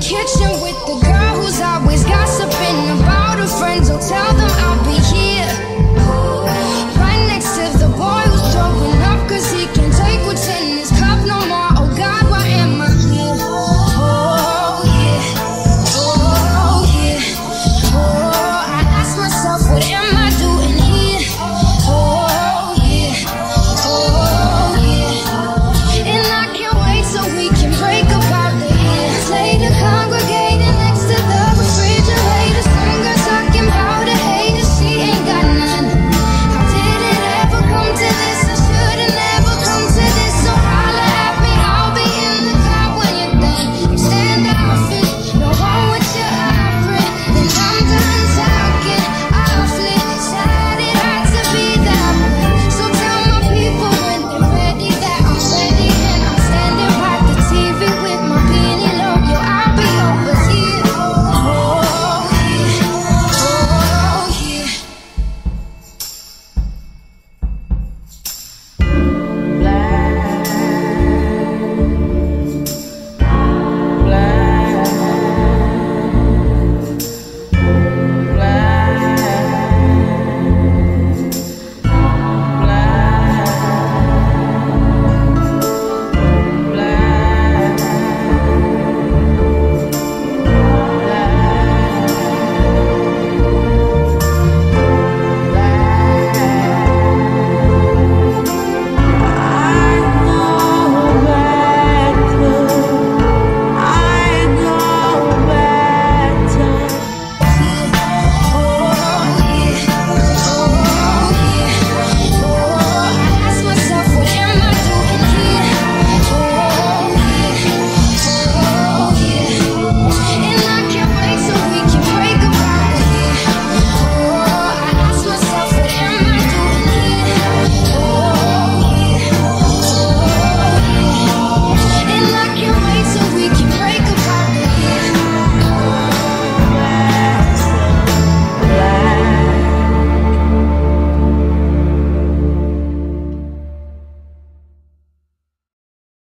kitchen with the girl who's always gossiping about her friends. I'll tell them I'll be here.